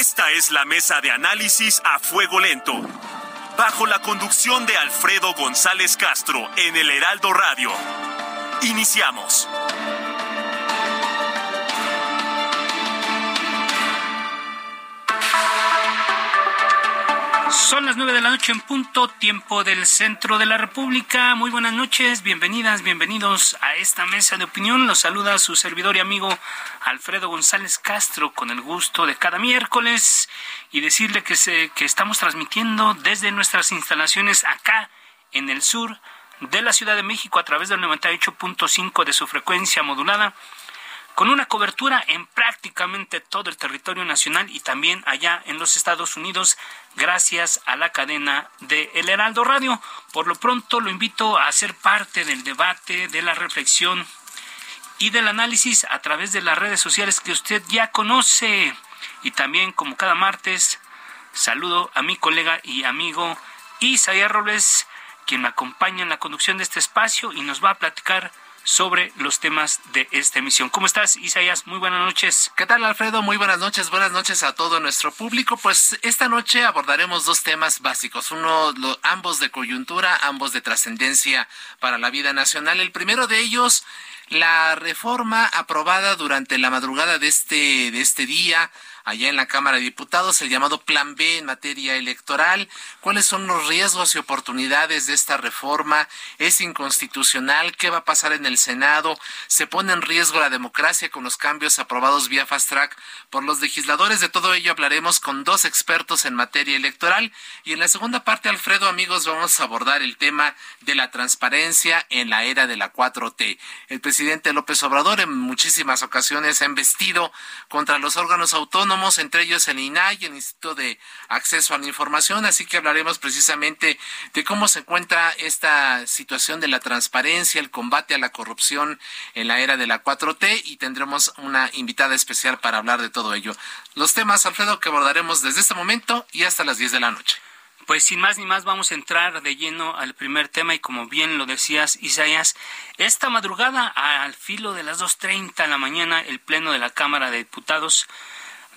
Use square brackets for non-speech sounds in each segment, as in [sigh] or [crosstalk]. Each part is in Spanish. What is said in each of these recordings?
Esta es la mesa de análisis a fuego lento. Bajo la conducción de Alfredo González Castro en el Heraldo Radio. Iniciamos. Son las nueve de la noche en punto, tiempo del centro de la República. Muy buenas noches, bienvenidas, bienvenidos a esta mesa de opinión. Los saluda su servidor y amigo Alfredo González Castro con el gusto de cada miércoles y decirle que, se, que estamos transmitiendo desde nuestras instalaciones acá en el sur de la Ciudad de México a través del 98.5 de su frecuencia modulada con una cobertura en prácticamente todo el territorio nacional y también allá en los Estados Unidos, gracias a la cadena de El Heraldo Radio. Por lo pronto lo invito a ser parte del debate, de la reflexión y del análisis a través de las redes sociales que usted ya conoce. Y también, como cada martes, saludo a mi colega y amigo Isaías Robles, quien me acompaña en la conducción de este espacio y nos va a platicar sobre los temas de esta emisión. ¿Cómo estás, Isaías? Muy buenas noches. ¿Qué tal, Alfredo? Muy buenas noches. Buenas noches a todo nuestro público. Pues esta noche abordaremos dos temas básicos, uno, ambos de coyuntura, ambos de trascendencia para la vida nacional. El primero de ellos, la reforma aprobada durante la madrugada de este, de este día allá en la Cámara de Diputados, el llamado Plan B en materia electoral. ¿Cuáles son los riesgos y oportunidades de esta reforma? ¿Es inconstitucional? ¿Qué va a pasar en el Senado? ¿Se pone en riesgo la democracia con los cambios aprobados vía fast track por los legisladores? De todo ello hablaremos con dos expertos en materia electoral. Y en la segunda parte, Alfredo, amigos, vamos a abordar el tema de la transparencia en la era de la 4T. El presidente López Obrador en muchísimas ocasiones ha embestido contra los órganos autónomos entre ellos el INAI, el Instituto de Acceso a la Información, así que hablaremos precisamente de cómo se encuentra esta situación de la transparencia, el combate a la corrupción en la era de la 4T y tendremos una invitada especial para hablar de todo ello. Los temas, Alfredo, que abordaremos desde este momento y hasta las 10 de la noche. Pues sin más ni más vamos a entrar de lleno al primer tema y como bien lo decías Isaías, esta madrugada al filo de las 2.30 de la mañana el Pleno de la Cámara de Diputados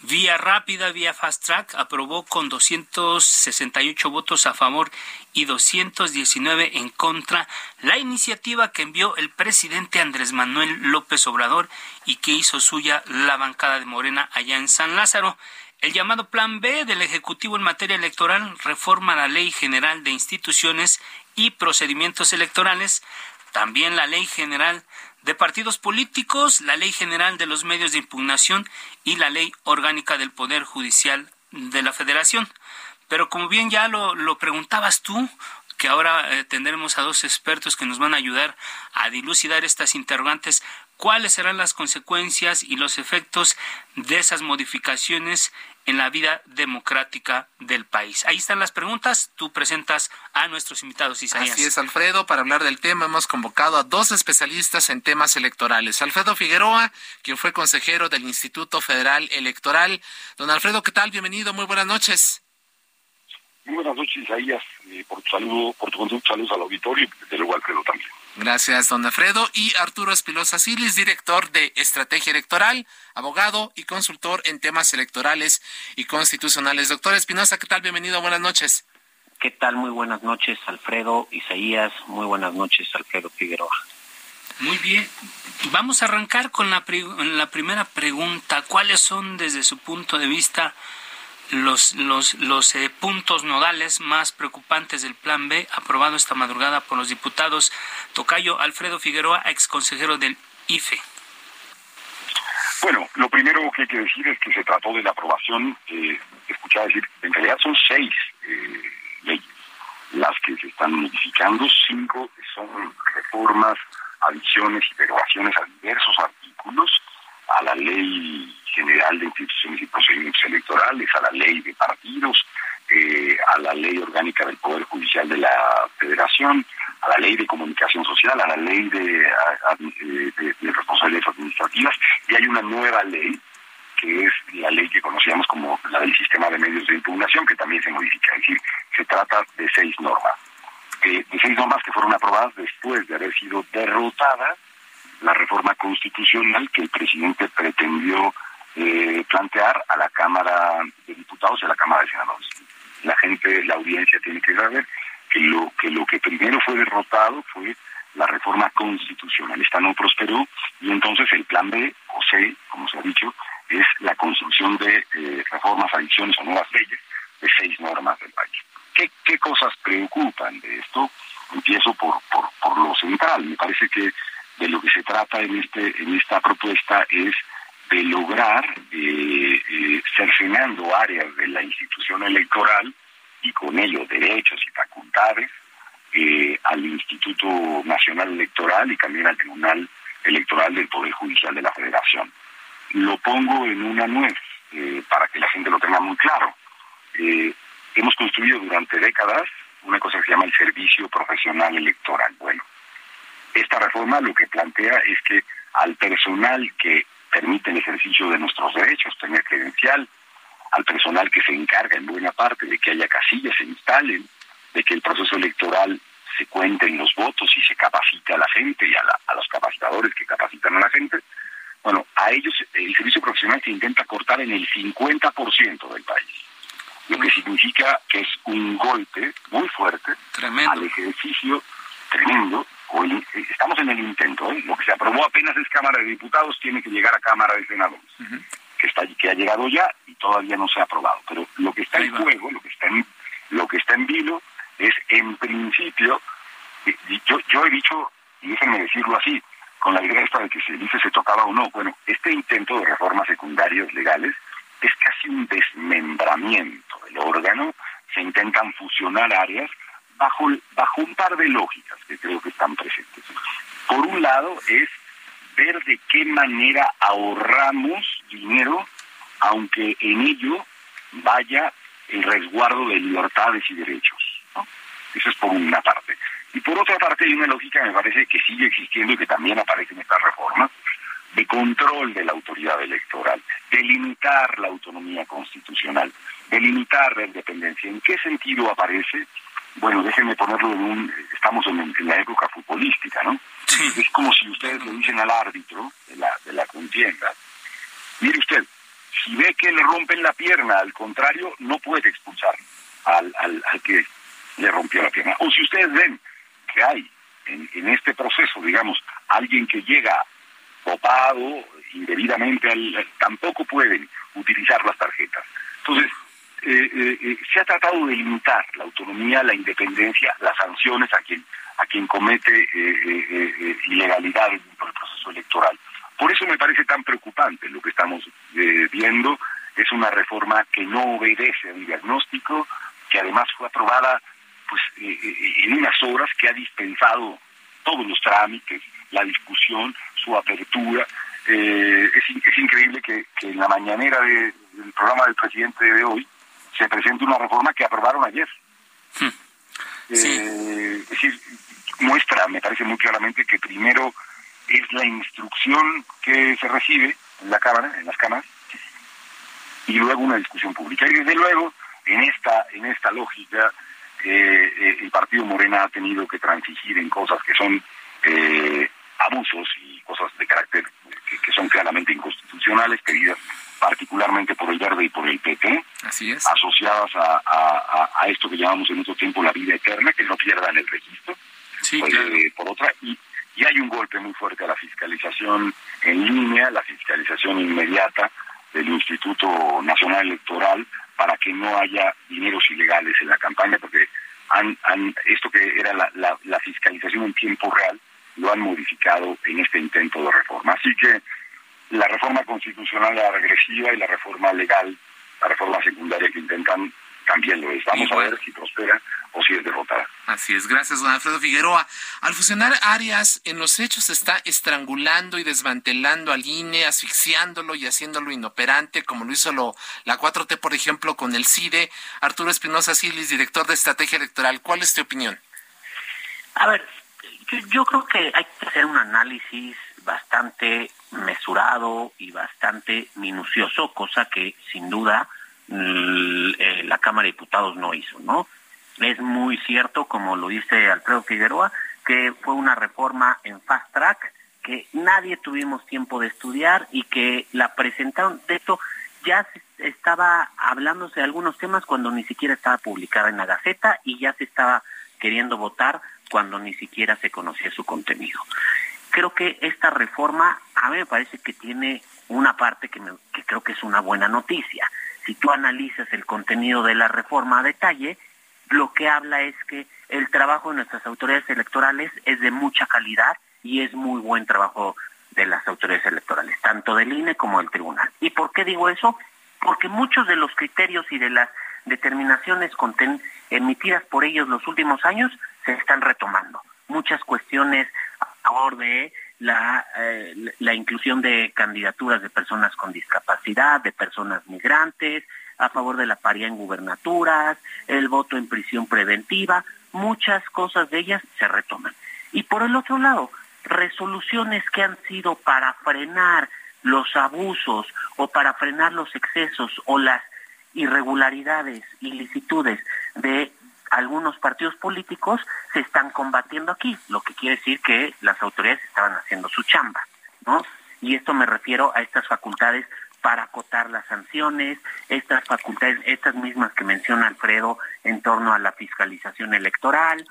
Vía rápida, vía fast track, aprobó con 268 votos a favor y 219 en contra la iniciativa que envió el presidente Andrés Manuel López Obrador y que hizo suya la bancada de Morena allá en San Lázaro. El llamado Plan B del Ejecutivo en materia electoral reforma la Ley General de Instituciones y Procedimientos Electorales, también la Ley General de partidos políticos, la Ley General de los Medios de Impugnación y la Ley Orgánica del Poder Judicial de la Federación. Pero como bien ya lo, lo preguntabas tú, que ahora eh, tendremos a dos expertos que nos van a ayudar a dilucidar estas interrogantes, cuáles serán las consecuencias y los efectos de esas modificaciones en la vida democrática del país. Ahí están las preguntas. Tú presentas a nuestros invitados, Isaías. Así es, Alfredo. Para hablar del tema hemos convocado a dos especialistas en temas electorales. Alfredo Figueroa, quien fue consejero del Instituto Federal Electoral. Don Alfredo, ¿qué tal? Bienvenido. Muy buenas noches. Muy buenas noches, Isaías. Eh, por tu saludo, por tu conducto, saludos al auditorio y desde luego Alfredo también. Gracias, don Alfredo. Y Arturo Espilosa Silis, director de Estrategia Electoral, abogado y consultor en temas electorales y constitucionales. Doctor Espinosa, ¿qué tal? Bienvenido, buenas noches. ¿Qué tal? Muy buenas noches, Alfredo Isaías. Muy buenas noches, Alfredo Figueroa. Muy bien. Vamos a arrancar con la, la primera pregunta. ¿Cuáles son, desde su punto de vista, los, los, los eh, puntos nodales más preocupantes del Plan B aprobado esta madrugada por los diputados Tocayo Alfredo Figueroa, ex consejero del IFE. Bueno, lo primero que hay que decir es que se trató de la aprobación, eh, escuchaba decir, en realidad son seis eh, leyes las que se están modificando, cinco son reformas adiciones y derogaciones a diversos artículos, a la ley general de instituciones y procedimientos electorales, a la ley de partidos, eh, a la ley orgánica del Poder Judicial de la Federación, a la ley de comunicación social, a la ley de, responsabilidades administrativas, y hay una nueva ley que es la ley que conocíamos como la del sistema de medios de impugnación, que también se modifica. Es decir, se trata de seis normas. De seis normas que fueron aprobadas después de haber sido derrotada la reforma constitucional que el presidente pretendió eh, plantear a la Cámara de Diputados y a la Cámara de Senadores. La gente, la audiencia tiene que saber que lo que lo que primero fue derrotado fue la reforma constitucional. Esta no prosperó y entonces el plan B, o C, como se ha dicho, es la construcción de eh, reformas, adiciones o nuevas leyes de seis normas del país. ¿Qué, ¿Qué cosas preocupan de esto? Empiezo por, por, por lo central. Me parece que de lo que se trata en, este, en esta propuesta es de lograr, eh, eh, cercenando áreas de la institución electoral y con ello derechos y facultades eh, al Instituto Nacional Electoral y también al Tribunal Electoral del Poder Judicial de la Federación. Lo pongo en una nuez eh, para que la gente lo tenga muy claro. Eh, hemos construido durante décadas una cosa que se llama el Servicio Profesional Electoral. Bueno, esta reforma lo que plantea es que al personal que permite el ejercicio de nuestros derechos, tener credencial, al personal que se encarga en buena parte de que haya casillas, se instalen, de que el proceso electoral se cuenten los votos y se capacite a la gente y a, a los capacitadores que capacitan a la gente. Bueno, a ellos el servicio profesional se intenta cortar en el 50% del país, lo que significa que es un golpe muy fuerte al ejercicio tremendo. Estamos en el intento, ¿eh? lo que se aprobó apenas es Cámara de Diputados, tiene que llegar a Cámara de Senadores que está que ha llegado ya y todavía no se ha aprobado. Pero lo que está en juego, lo que está en lo que está en vilo es en principio yo yo he dicho y déjenme decirlo así con la idea esta de que se dice se tocaba o no. Bueno, este intento de reformas secundarias legales es casi un desmembramiento del órgano. Se intentan fusionar áreas bajo, bajo un par de lógicas que creo que están presentes. Por un lado es ver de qué manera ahorramos dinero, aunque en ello vaya el resguardo de libertades y derechos. Eso es por una parte. Y por otra parte hay una lógica, me parece, que sigue existiendo y que también aparece en esta reforma, de control de la autoridad electoral, de limitar la autonomía constitucional, de limitar la independencia. ¿En qué sentido aparece? Bueno, déjenme ponerlo en un... Estamos en la época futbolística, ¿no? Es como si ustedes le dicen al árbitro de la, de la contienda, mire usted, si ve que le rompen la pierna, al contrario, no puede expulsar al, al, que le rompió la pierna. O si ustedes ven que hay en, en este proceso, digamos, alguien que llega copado indebidamente, al, tampoco pueden utilizar las tarjetas. Entonces, eh, eh, se ha tratado de limitar la autonomía, la independencia, las sanciones a quien a quien comete eh, eh, eh, ilegalidad por el proceso electoral. Por eso me parece tan preocupante lo que estamos viendo. Es una reforma que no obedece a un diagnóstico, que además fue aprobada pues en unas horas, que ha dispensado todos los trámites, la discusión, su apertura. Es, es, increíble que, en la mañanera del programa del presidente de hoy se presente una reforma que aprobaron ayer. Hmm. es decir, muestra, me parece muy claramente, que primero es la instrucción que se recibe en la Cámara, en las cámaras, y luego una discusión pública. Y desde luego, en esta, en esta lógica, eh, eh, el Partido Morena ha tenido que transigir en cosas que son eh, abusos y cosas de carácter que, son claramente inconstitucionales, pedidas particularmente por el Verde y por el PP, asociadas a, a, esto que llamamos en otro tiempo la vida eterna, que no pierdan el registro, eh, por otra, y, y hay un golpe muy fuerte a la fiscalización en línea, la fiscalización inmediata del Instituto Nacional Electoral para que no haya dineros ilegales en la campaña, porque han, han, esto que era la, la, la, fiscalización en tiempo real lo han modificado en este intento de reforma. Así que la reforma constitucional la regresiva y la reforma legal, la reforma secundaria que intentan, también lo es. Vamos a ver si prospera o si es derrotada. Así es, gracias, don Alfredo Figueroa. Al fusionar áreas, en los hechos se está estrangulando y desmantelando al INE, asfixiándolo y haciéndolo inoperante, como lo hizo lo, la 4T, por ejemplo, con el CIDE. Arturo Espinosa Silis, director de Estrategia Electoral, ¿cuál es tu opinión? A ver, yo creo que hay que hacer un análisis bastante mesurado y bastante minucioso, cosa que sin duda eh, la Cámara de Diputados no hizo, ¿no? Es muy cierto, como lo dice Alfredo Figueroa, que fue una reforma en fast track que nadie tuvimos tiempo de estudiar y que la presentaron. De esto ya estaba hablándose de algunos temas cuando ni siquiera estaba publicada en la Gaceta y ya se estaba queriendo votar cuando ni siquiera se conocía su contenido. Creo que esta reforma a mí me parece que tiene una parte que, que creo que es una buena noticia. Si tú analizas el contenido de la reforma a detalle, lo que habla es que el trabajo de nuestras autoridades electorales es de mucha calidad y es muy buen trabajo de las autoridades electorales, tanto del INE como del tribunal. ¿Y por qué digo eso? Porque muchos de los criterios y de las determinaciones emitidas por ellos los últimos años se están retomando. Muchas cuestiones favor de la, eh, la inclusión de candidaturas de personas con discapacidad, de personas migrantes, a favor de la paridad en gubernaturas, el voto en prisión preventiva, muchas cosas de ellas se retoman. Y por el otro lado, resoluciones que han sido para frenar los abusos o para frenar los excesos o las irregularidades, ilicitudes de algunos partidos políticos se están combatiendo aquí, lo que quiere decir que las autoridades estaban haciendo su chamba, ¿no? Y esto me refiero a estas facultades para acotar las sanciones, estas facultades, estas mismas que menciona Alfredo en torno a la fiscalización electoral,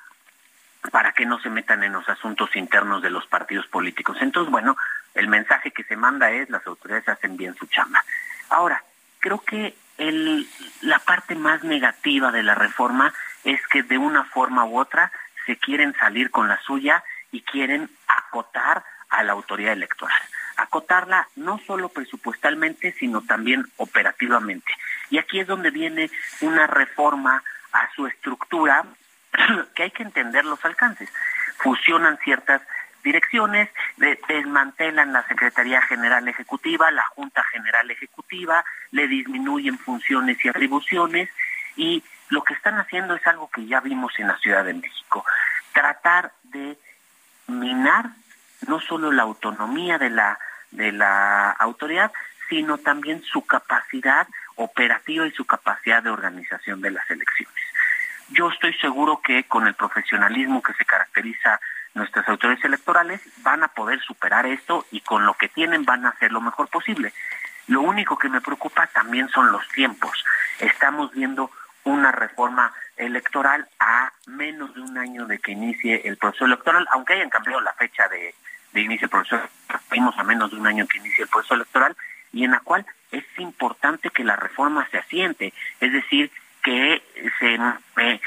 para que no se metan en los asuntos internos de los partidos políticos. Entonces, bueno, el mensaje que se manda es las autoridades hacen bien su chamba. Ahora, creo que el, la parte más negativa de la reforma es que de una forma u otra se quieren salir con la suya y quieren acotar a la autoridad electoral acotarla no solo presupuestalmente, sino también operativamente. Y aquí es donde viene una reforma a su estructura [clears throat] que hay que entender los alcances. Fusionan ciertas direcciones, desmantelan la Secretaría General Ejecutiva, la Junta General Ejecutiva, le disminuyen funciones y atribuciones y lo que están haciendo es algo que ya vimos en la Ciudad de México, tratar de minar no solo la autonomía de la de la autoridad, sino también su capacidad operativa y su capacidad de organización de las elecciones. Yo estoy seguro que con el profesionalismo que se caracteriza nuestras autoridades electorales van a poder superar esto y con lo que tienen van a hacer lo mejor posible. Lo único que me preocupa también son los tiempos. Estamos viendo una reforma electoral a menos de un año de que inicie el proceso electoral, aunque hayan cambiado la fecha de, inicio del proceso, vimos a menos de un año que inicie el proceso electoral, y en la cual es importante que la reforma se asiente, es decir, que se eh,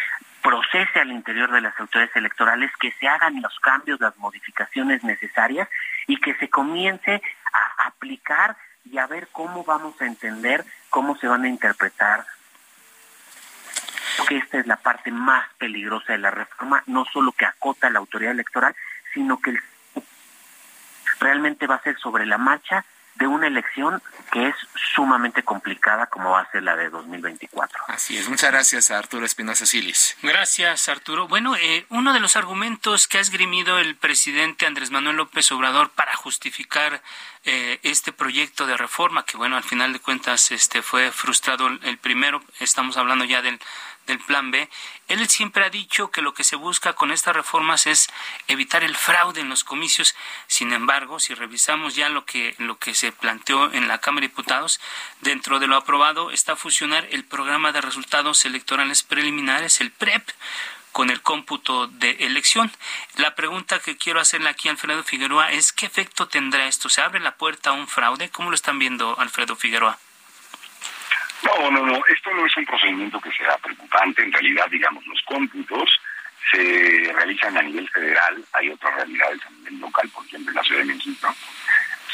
procese al interior de las autoridades electorales, que se hagan los cambios, las modificaciones necesarias y que se comience a aplicar y a ver cómo vamos a entender, cómo se van a interpretar que esta es la parte más peligrosa de la reforma, no solo que acota la autoridad electoral, sino que el realmente va a ser sobre la marcha de una elección que es sumamente complicada como va a ser la de 2024. Así es. Muchas gracias a Arturo Espinosa Silis. Gracias, Arturo. Bueno, eh, uno de los argumentos que ha esgrimido el presidente Andrés Manuel López Obrador para justificar eh, este proyecto de reforma, que bueno, al final de cuentas este fue frustrado el primero, estamos hablando ya del del Plan B, él siempre ha dicho que lo que se busca con estas reformas es evitar el fraude en los comicios. Sin embargo, si revisamos ya lo que, lo que se planteó en la Cámara de Diputados, dentro de lo aprobado está fusionar el programa de resultados electorales preliminares, el PREP, con el cómputo de elección. La pregunta que quiero hacerle aquí a Alfredo Figueroa es ¿qué efecto tendrá esto? ¿Se abre la puerta a un fraude? ¿Cómo lo están viendo, Alfredo Figueroa? No, no, no, esto no es un procedimiento que sea preocupante. En realidad, digamos, los cómputos se realizan a nivel federal, hay otras realidades a nivel local, por ejemplo, en la Ciudad de México.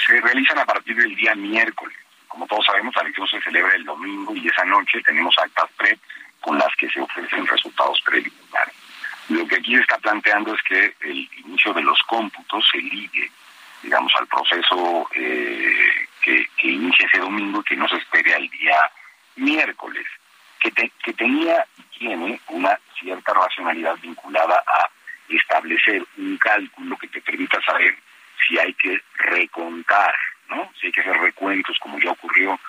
Se realizan a partir del día miércoles. Como todos sabemos, la elección se celebra el domingo y esa noche tenemos actas PREP con las que se ofrecen resultados preliminares. Lo que aquí está planteando es que el inicio de los cómputos se ligue, digamos, al proceso eh, que, inicia ese domingo y que no se espere al día miércoles, que, que tenía y tiene una cierta racionalidad vinculada a establecer un cálculo que te permita saber si hay que recontar, ¿no? Si hay que hacer recuentos, como ya ocurrió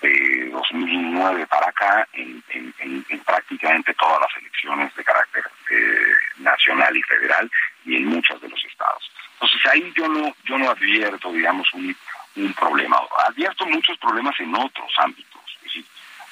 de 2009 para acá en, prácticamente todas las elecciones de carácter eh, nacional y federal y en muchos de los estados. Entonces ahí yo no yo no advierto, digamos, un, un problema. Advierto muchos problemas en otros ámbitos.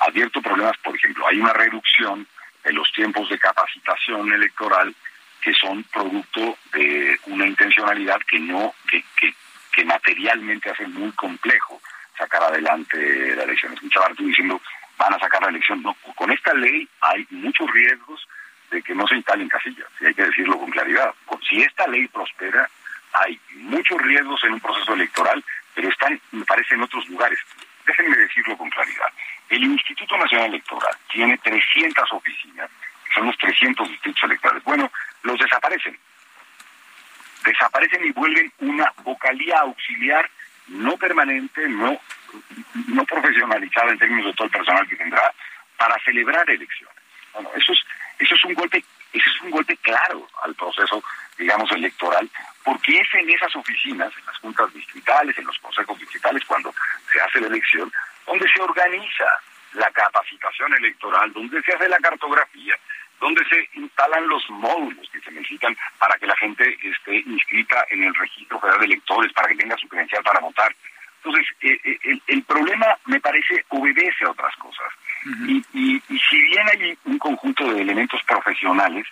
Advierto problemas, por ejemplo, hay una reducción de los tiempos de capacitación electoral que son producto de una intencionalidad que no que, que, que materialmente hace muy complejo sacar adelante la elección. Escuchaba tú diciendo, van a sacar la elección. No, con esta ley hay muchos riesgos de que no se instalen casillas, y hay que decirlo con claridad. Si esta ley prospera, hay muchos riesgos en un proceso electoral, pero están, me parece, en otros lugares. Déjenme decirlo con claridad. El Instituto Nacional Electoral tiene 300 oficinas, son los 300 distritos electorales. Bueno, los desaparecen. Desaparecen y vuelven una vocalía auxiliar no permanente, no, no profesionalizada en términos de todo el personal que tendrá, para celebrar elecciones. Bueno, eso es, eso es un golpe, eso es un golpe claro al proceso, digamos, electoral, porque es en esas oficinas, en las juntas distritales, en los consejos distritales, cuando se hace la elección, donde se organiza la capacitación electoral, donde se hace la cartografía, donde se instalan los módulos que se necesitan para que la gente esté inscrita en el registro federal de electores, para que tenga su credencial para votar. Entonces, eh, eh, el, problema, me parece, obedece a otras cosas. y, y, si bien hay un conjunto de elementos profesionales,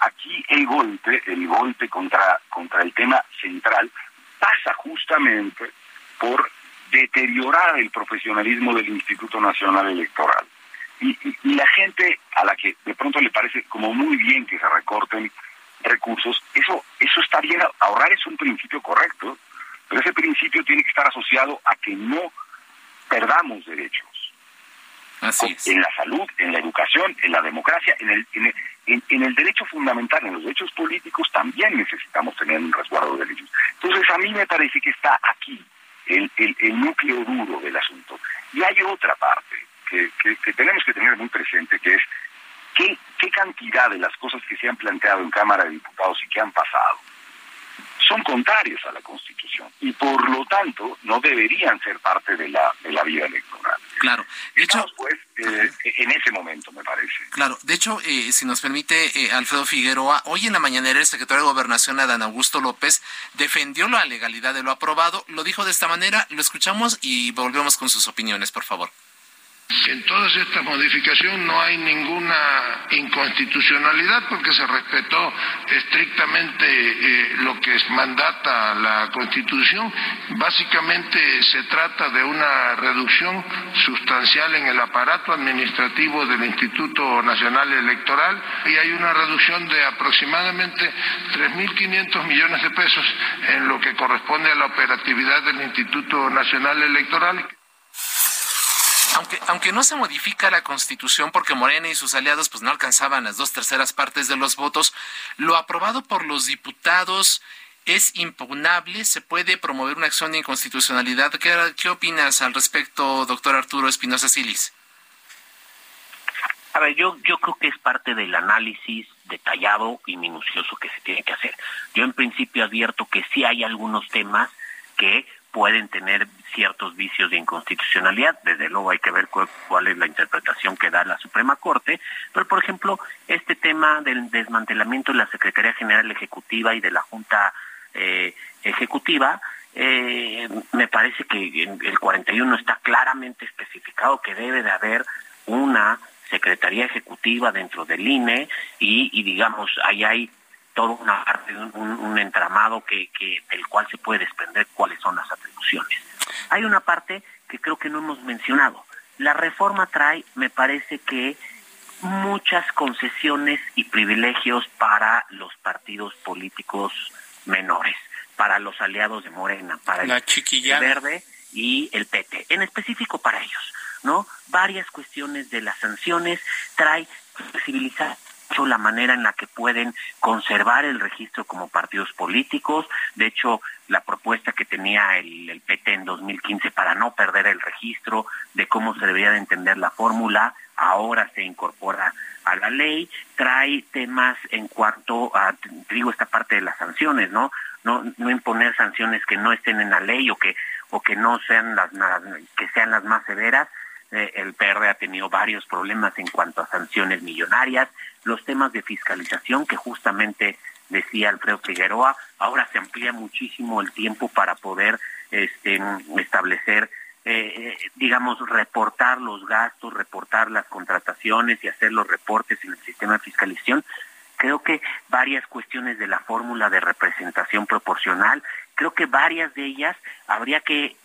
aquí el golpe, el golpe contra, contra el tema central, pasa justamente por deteriorar el profesionalismo del Instituto Nacional Electoral. Y, la gente a la que de pronto le parece como muy bien que se recorten recursos, eso, eso está bien, ahorrar es un principio correcto, pero ese principio tiene que estar asociado a que no perdamos derechos. Así En la salud, en la educación, en la democracia, en el, en el, derecho fundamental, en los derechos políticos, también necesitamos tener un resguardo de derechos. Entonces, a mí me parece que está aquí el, el, el núcleo duro del asunto. Y hay otra parte, que, tenemos que tener muy presente, que es qué, qué cantidad de las cosas que se han planteado en Cámara de Diputados y que han pasado son contrarias a la Constitución y por lo tanto no deberían ser parte de la, de la vida electoral. Claro, de hecho, pues, eh, en ese momento me parece. Claro, de hecho, eh, si nos permite, eh, Alfredo Figueroa, hoy en la mañanera el secretario de Gobernación, Adán Augusto López, defendió la legalidad de lo aprobado, lo dijo de esta manera, lo escuchamos y volvemos con sus opiniones, por favor. En todas estas modificaciones no hay ninguna inconstitucionalidad porque se respetó estrictamente eh, lo que mandata la Constitución. Básicamente se trata de una reducción sustancial en el aparato administrativo del Instituto Nacional Electoral y hay una reducción de aproximadamente 3.500 millones de pesos en lo que corresponde a la operatividad del Instituto Nacional Electoral. Aunque, aunque no se modifica la constitución porque Morena y sus aliados pues no alcanzaban las dos terceras partes de los votos, lo aprobado por los diputados es impugnable, se puede promover una acción de inconstitucionalidad. ¿Qué, qué opinas al respecto, doctor Arturo Espinosa Silis? A ver, yo, yo creo que es parte del análisis detallado y minucioso que se tiene que hacer. Yo en principio advierto que sí hay algunos temas que pueden tener ciertos vicios de inconstitucionalidad. Desde luego hay que ver cuál, es la interpretación que da la Suprema Corte. Pero, por ejemplo, este tema del desmantelamiento de la Secretaría General Ejecutiva y de la Junta eh, Ejecutiva, eh, me parece que el 41 está claramente especificado que debe de haber una Secretaría Ejecutiva dentro del INE y, digamos, ahí hay todo una parte, un, entramado que, que, del cual se puede desprender cuáles son las atribuciones. Hay una parte que creo que no hemos mencionado. La reforma trae, me parece que, muchas concesiones y privilegios para los partidos políticos menores, para los aliados de Morena, para el, Verde y el PT, en específico para ellos, ¿no? Varias cuestiones de las sanciones trae flexibilizar la manera en la que pueden conservar el registro como partidos políticos. De hecho, la propuesta que tenía el, PT en 2015 para no perder el registro de cómo se debía de entender la fórmula, ahora se incorpora a la ley, trae temas en cuanto a, digo, esta parte de las sanciones, ¿no? No, imponer sanciones que no estén en la ley o que o que no sean las que sean las más severas. Eh, el PR ha tenido varios problemas en cuanto a sanciones millonarias, los temas de fiscalización que justamente decía Alfredo Figueroa, ahora se amplía muchísimo el tiempo para poder este, establecer eh, digamos, reportar los gastos, reportar las contrataciones y hacer los reportes en el sistema de fiscalización. Creo que varias cuestiones de la fórmula de representación proporcional, creo que varias de ellas habría que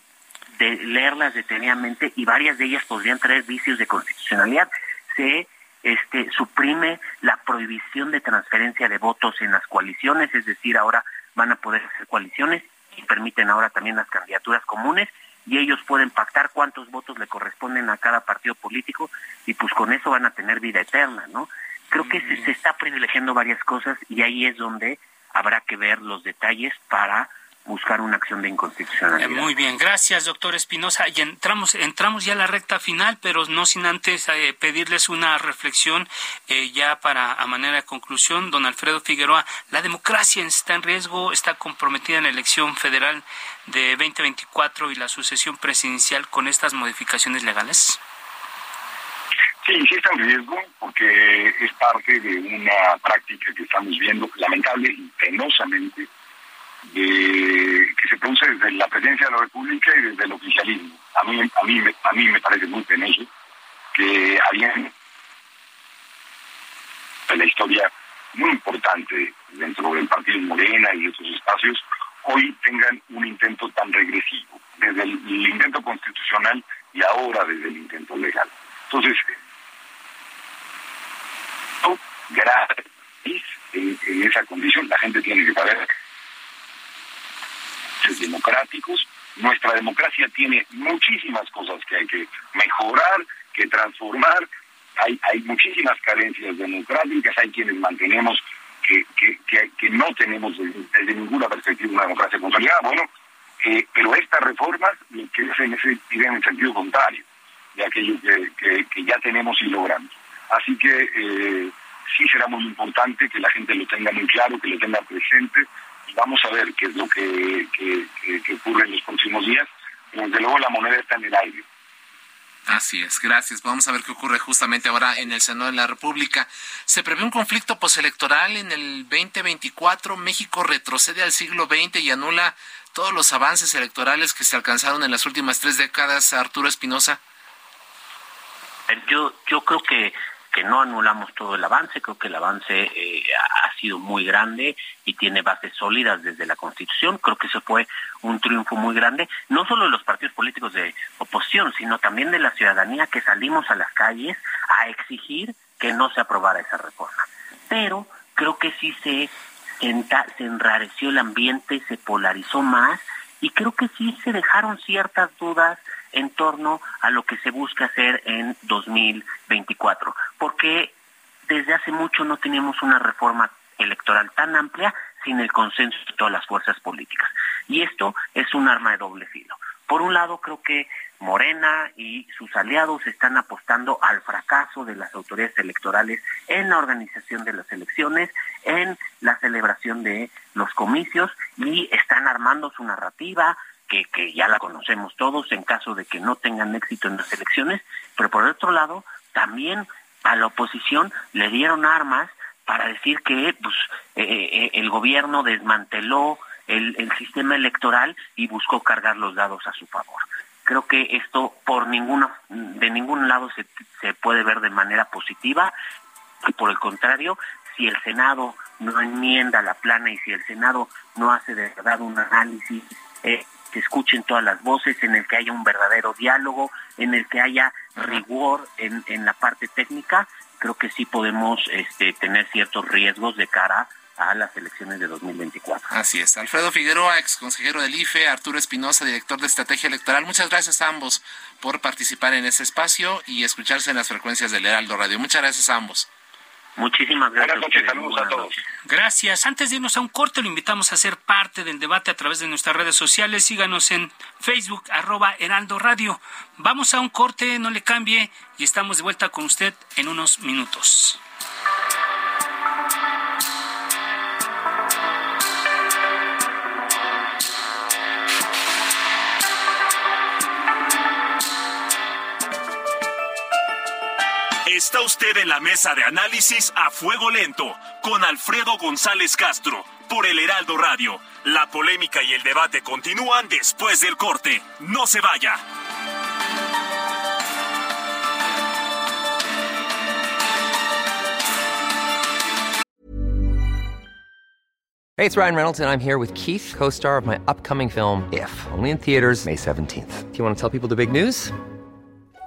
leerlas detenidamente y varias de ellas podrían traer vicios de constitucionalidad. Se este, suprime la prohibición de transferencia de votos en las coaliciones, es decir, ahora van a poder hacer coaliciones y permiten ahora también las candidaturas comunes y ellos pueden pactar cuántos votos le corresponden a cada partido político y pues con eso van a tener vida eterna, ¿no? Creo que se, se está privilegiando varias cosas y ahí es donde habrá que ver los detalles para buscar una acción de inconstitucionalidad. Eh, muy bien, gracias, doctor Espinosa. Y entramos, entramos ya a la recta final, pero no sin antes eh, pedirles una reflexión eh, ya para a manera de conclusión. Don Alfredo Figueroa, ¿la democracia está en riesgo? ¿Está comprometida en la elección federal de 2024 y la sucesión presidencial con estas modificaciones legales? Sí, sí está en riesgo porque es parte de una práctica que estamos viendo lamentable y penosamente de, que se produce desde la presidencia de la República y desde el oficialismo. A mí, a mí, a mí me parece muy penoso que habían en la historia muy importante dentro del partido Morena y otros espacios hoy tengan un intento tan regresivo, desde el, intento constitucional y ahora desde el intento legal. Entonces, grave en esa condición, la gente tiene que saber democráticos. Nuestra democracia tiene muchísimas cosas que hay que mejorar, que transformar. Hay, hay muchísimas carencias democráticas, hay quienes mantenemos que, que, que, no tenemos desde, ninguna perspectiva una democracia consolidada. Bueno, eh, pero estas reformas lo que en ese, en el sentido contrario de aquello que, que, ya tenemos y logramos. Así que eh, sí será muy importante que la gente lo tenga muy claro, que lo tenga presente vamos a ver qué es lo que, ocurre en los próximos días. desde luego la moneda está en el aire. Así es, gracias. Vamos a ver qué ocurre justamente ahora en el Senado de la República. Se prevé un conflicto postelectoral en el 2024. México retrocede al siglo XX y anula todos los avances electorales que se alcanzaron en las últimas tres décadas. Arturo Espinosa. Yo, yo creo que que no anulamos todo el avance, creo que el avance eh, ha sido muy grande y tiene bases sólidas desde la Constitución, creo que eso fue un triunfo muy grande, no solo de los partidos políticos de oposición, sino también de la ciudadanía que salimos a las calles a exigir que no se aprobara esa reforma. Pero creo que sí se, se enrareció el ambiente, se polarizó más y creo que sí se dejaron ciertas dudas en torno a lo que se busca hacer en 2024, porque desde hace mucho no teníamos una reforma electoral tan amplia sin el consenso de todas las fuerzas políticas. Y esto es un arma de doble filo. Por un lado, creo que Morena y sus aliados están apostando al fracaso de las autoridades electorales en la organización de las elecciones, en la celebración de los comicios y están armando su narrativa, que, ya la conocemos todos en caso de que no tengan éxito en las elecciones, pero por otro lado, también a la oposición le dieron armas para decir que pues, eh, eh, el gobierno desmanteló el, sistema electoral y buscó cargar los dados a su favor. Creo que esto por ninguna, de ningún lado se, se puede ver de manera positiva y por el contrario, si el Senado no enmienda la plana y si el Senado no hace de verdad un análisis eh, que escuchen todas las voces, en el que haya un verdadero diálogo, en el que haya rigor en, en la parte técnica, creo que sí podemos este, tener ciertos riesgos de cara a las elecciones de 2024. Así es. Alfredo Figueroa, ex consejero del IFE, Arturo Espinosa, director de Estrategia Electoral. Muchas gracias a ambos por participar en ese espacio y escucharse en las frecuencias del Heraldo Radio. Muchas gracias a ambos. Muchísimas gracias. Buenas noches, saludos a todos. Gracias. Antes de irnos a un corte, lo invitamos a ser parte del debate a través de nuestras redes sociales. Síganos en Facebook, arroba Heraldo Radio. Vamos a un corte, no le cambie, y estamos de vuelta con usted en unos minutos. Está usted en la mesa de análisis a fuego lento con Alfredo González Castro por el Heraldo Radio. La polémica y el debate continúan después del corte. No se vaya. Hey, it's Ryan Reynolds, and I'm here with Keith, co star of my upcoming film, If, only in theaters, May 17th. Do you want to tell people the big news?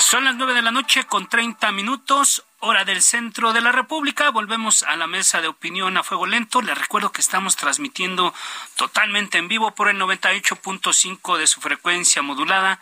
Son las nueve de la noche con 30 minutos, hora del centro de la República. Volvemos a la mesa de opinión a fuego lento. Les recuerdo que estamos transmitiendo totalmente en vivo por el 98.5 de su frecuencia modulada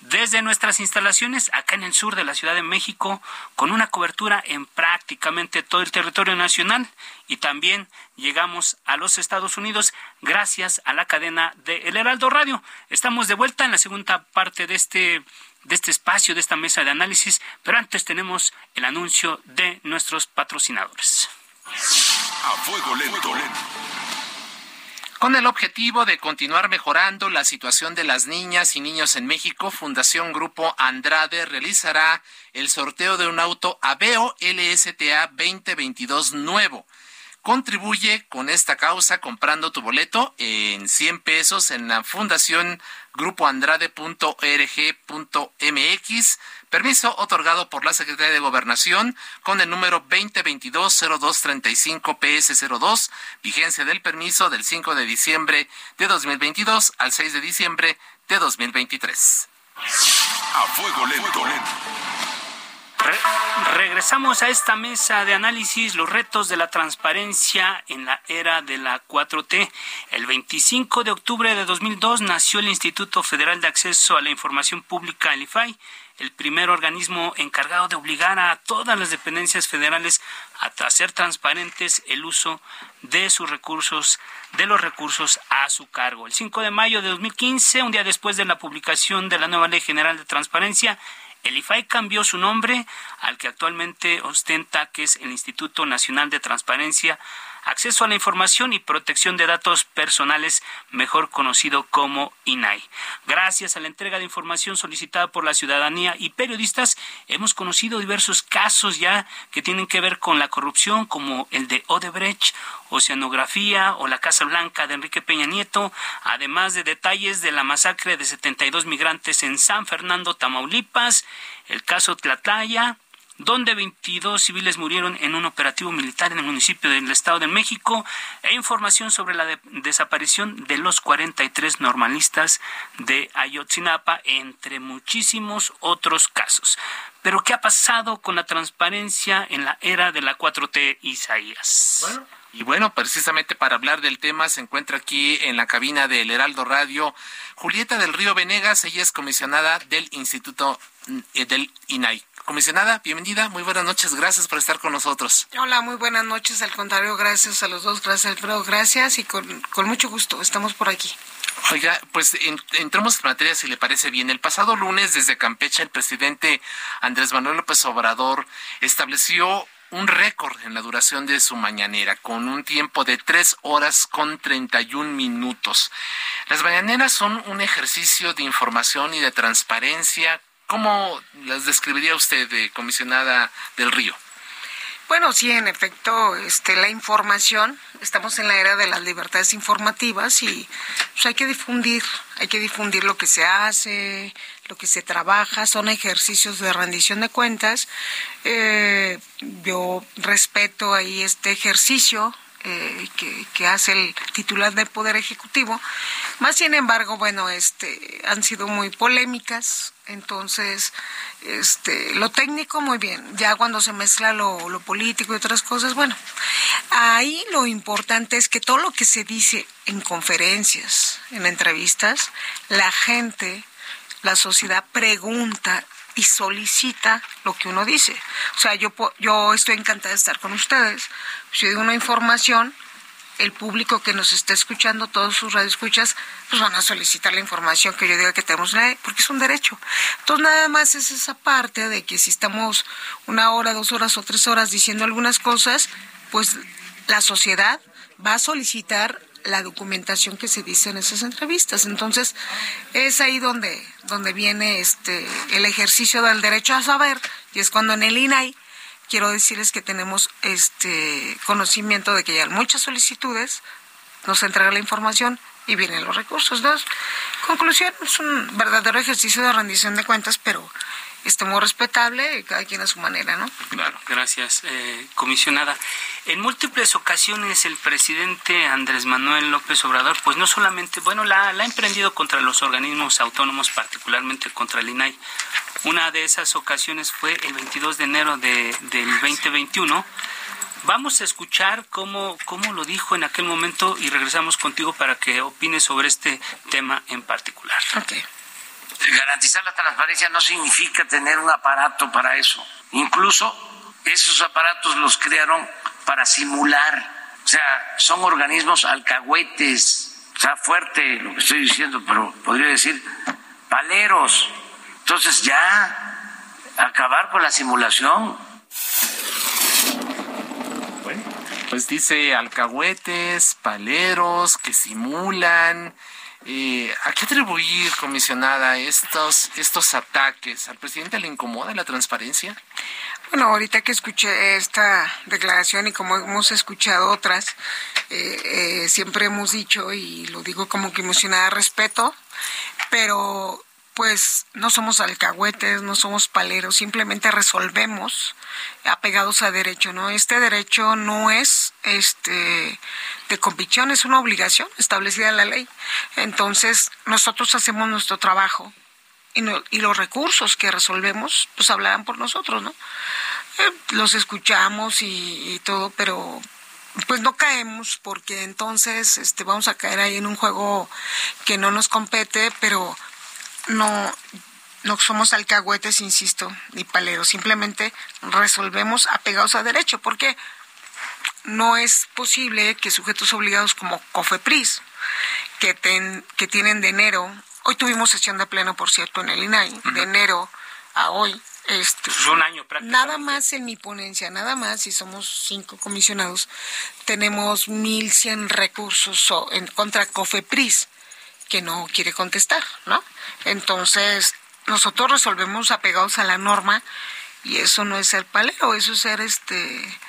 desde nuestras instalaciones acá en el sur de la Ciudad de México, con una cobertura en prácticamente todo el territorio nacional y también llegamos a los Estados Unidos gracias a la cadena de El Heraldo Radio. Estamos de vuelta en la segunda parte de este de este espacio, de esta mesa de análisis, pero antes tenemos el anuncio de nuestros patrocinadores. A fuego lento. Con el objetivo de continuar mejorando la situación de las niñas y niños en México, Fundación Grupo Andrade realizará el sorteo de un auto Aveo LSTA 2022 nuevo. Contribuye con esta causa comprando tu boleto en 100 pesos en la Fundación grupoandrade.org.mx. Permiso otorgado por la Secretaría de Gobernación con el número 2022-0235-PS02. Vigencia del permiso del 5 de diciembre de 2022 al 6 de diciembre de 2023. A fuego lento. Re- regresamos a esta mesa de análisis, los retos de la transparencia en la era de la 4T. El 25 de octubre de 2002 nació el Instituto Federal de Acceso a la Información Pública, el IFAI, el primer organismo encargado de obligar a todas las dependencias federales a hacer transparentes el uso de sus recursos, de los recursos a su cargo. El 5 de mayo de 2015, un día después de la publicación de la nueva Ley General de Transparencia, el IFAI cambió su nombre al que actualmente ostenta, que es el Instituto Nacional de Transparencia, Acceso a la Información y Protección de Datos Personales, mejor conocido como INAI. Gracias a la entrega de información solicitada por la ciudadanía y periodistas, hemos conocido diversos casos ya que tienen que ver con la corrupción, como el de Odebrecht, Oceanografía o la Casa Blanca de Enrique Peña Nieto, además de detalles de la masacre de 72 migrantes en San Fernando, Tamaulipas, el caso Tlatlaya, donde 22 civiles murieron en un operativo militar en el municipio del Estado de México, e información sobre la de- desaparición de los 43 normalistas de Ayotzinapa, entre muchísimos otros casos. Pero, ¿qué ha pasado con la transparencia en la era de la 4T, Isaías? Y bueno, precisamente para hablar del tema se encuentra aquí en la cabina del Heraldo Radio Julieta del Río Venegas, ella es comisionada del Instituto eh, del INAI. Comisionada, bienvenida, muy buenas noches, gracias por estar con nosotros. Hola, muy buenas noches. Al contrario, gracias a los dos, gracias Alfredo, gracias y con, con mucho gusto estamos por aquí. Oiga, pues en- entremos en materia si le parece bien. El pasado lunes desde Campeche el presidente Andrés Manuel López Obrador estableció un récord en la duración de su mañanera con un tiempo de tres horas con 31 minutos. Las mañaneras son un ejercicio de información y de transparencia ¿Cómo las describiría usted, de comisionada del Río? Bueno, sí, en efecto, este, la información, estamos en la era de las libertades informativas y pues, hay que difundir, hay que difundir lo que se hace, lo que se trabaja, son ejercicios de rendición de cuentas. Eh, yo respeto ahí este ejercicio, eh, que, hace el titular del Poder Ejecutivo. Más sin embargo, bueno, este, han sido muy polémicas, entonces, este, lo técnico muy bien, ya cuando se mezcla lo, lo político y otras cosas, bueno, ahí lo importante es que todo lo que se dice en conferencias, en entrevistas, la gente, la sociedad pregunta y solicita lo que uno dice. O sea, yo, yo estoy encantada de estar con ustedes. Si digo una información, el público que nos está escuchando, todos sus radioescuchas, pues van a solicitar la información que yo diga que tenemos, porque es un derecho. Entonces, nada más es esa parte de que si estamos una hora, dos horas o tres horas diciendo algunas cosas, pues la sociedad va a solicitar la documentación que se dice en esas entrevistas. Entonces, es ahí donde, donde viene este el ejercicio del derecho a saber, y es cuando en el INAI quiero decirles que tenemos este conocimiento de que ya hay muchas solicitudes, nos entrega la información y vienen los recursos. Entonces, conclusión, es un verdadero ejercicio de rendición de cuentas, pero este, muy respetable, cada quien a su manera, ¿no? Claro, gracias, eh, comisionada. En múltiples ocasiones el presidente Andrés Manuel López Obrador, pues no solamente, bueno, la, ha emprendido contra los organismos autónomos, particularmente contra el INAI. Una de esas ocasiones fue el 22 de enero de, del 2021. Vamos a escuchar cómo, cómo lo dijo en aquel momento y regresamos contigo para que opines sobre este tema en particular. Okay garantizar la transparencia no significa tener un aparato para eso. Incluso esos aparatos los crearon para simular. O sea, son organismos alcahuetes. O sea, fuerte lo que estoy diciendo, pero podría decir paleros. Entonces ya acabar con la simulación. Bueno, pues dice alcahuetes, paleros, que simulan eh, ¿A qué atribuir, comisionada, estos, estos ataques? ¿Al presidente le incomoda la transparencia? Bueno, ahorita que escuché esta declaración y como hemos escuchado otras, eh, eh, siempre hemos dicho, y lo digo como que emocionada, respeto, pero pues no somos alcahuetes, no somos paleros, simplemente resolvemos apegados a derecho, ¿no? Este derecho no es este de convicción, es una obligación establecida en la ley. Entonces, nosotros hacemos nuestro trabajo y, y los recursos que resolvemos, pues hablarán por nosotros, ¿no? Eh, los escuchamos y, y todo, pero pues no caemos porque entonces este vamos a caer ahí en un juego que no nos compete, pero no, no somos alcahuetes, insisto, ni paleros, simplemente resolvemos apegados a derecho, porque no es posible que sujetos obligados como COFEPRIS, que, que tienen de enero, hoy tuvimos sesión de pleno, por cierto, en el INAI, de enero a hoy, este, un año Nada más en mi ponencia, nada más, y somos cinco comisionados, tenemos 1.100 recursos en contra COFEPRIS que no quiere contestar, ¿no? Entonces, nosotros resolvemos apegados a la norma y eso no es ser palero, eso es ser este...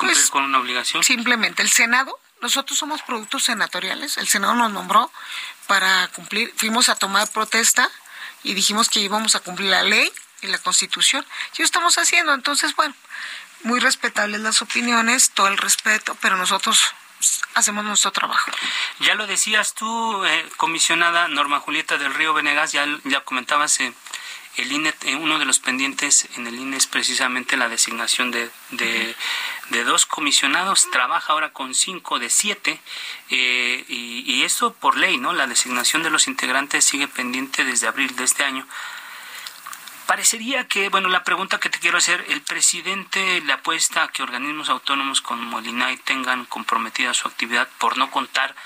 Pues, con una obligación. Simplemente el Senado, nosotros somos productos senatoriales, el Senado nos nombró para cumplir, fuimos a tomar protesta y dijimos que íbamos a cumplir la ley y la constitución. Y lo estamos haciendo, entonces, bueno, muy respetables las opiniones, todo el respeto, pero nosotros hacemos nuestro trabajo. Ya lo decías tú, eh, comisionada Norma Julieta del Río Venegas, ya, ya comentabas, eh, el INE, eh, uno de los pendientes en el INE es precisamente la designación de, de, dos comisionados, trabaja ahora con cinco de siete, y, y eso por ley, ¿no? La designación de los integrantes sigue pendiente desde abril de este año. Parecería que, bueno, la pregunta que te quiero hacer, ¿el presidente le apuesta a que organismos autónomos como Molinay tengan comprometida su actividad por no contar